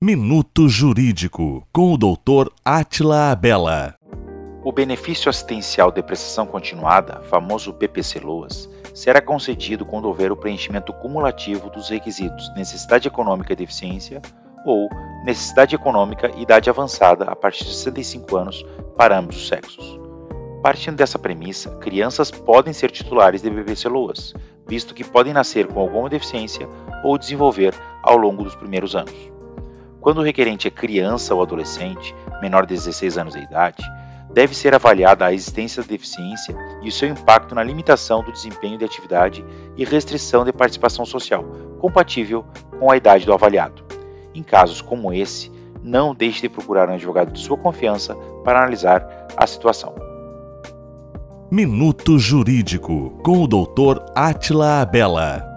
Minuto Jurídico, com o Dr. Atila Abela. O benefício assistencial de prestação continuada, famoso PPC-LOAS, será concedido quando houver o preenchimento cumulativo dos requisitos necessidade econômica e deficiência ou necessidade econômica e idade avançada a partir de 65 anos para ambos os sexos. Partindo dessa premissa, crianças podem ser titulares de PPC-LOAS, visto que podem nascer com alguma deficiência ou desenvolver ao longo dos primeiros anos. Quando o requerente é criança ou adolescente, menor de 16 anos de idade, deve ser avaliada a existência da deficiência e o seu impacto na limitação do desempenho de atividade e restrição de participação social, compatível com a idade do avaliado. Em casos como esse, não deixe de procurar um advogado de sua confiança para analisar a situação. Minuto Jurídico com o Dr. Atila Abela.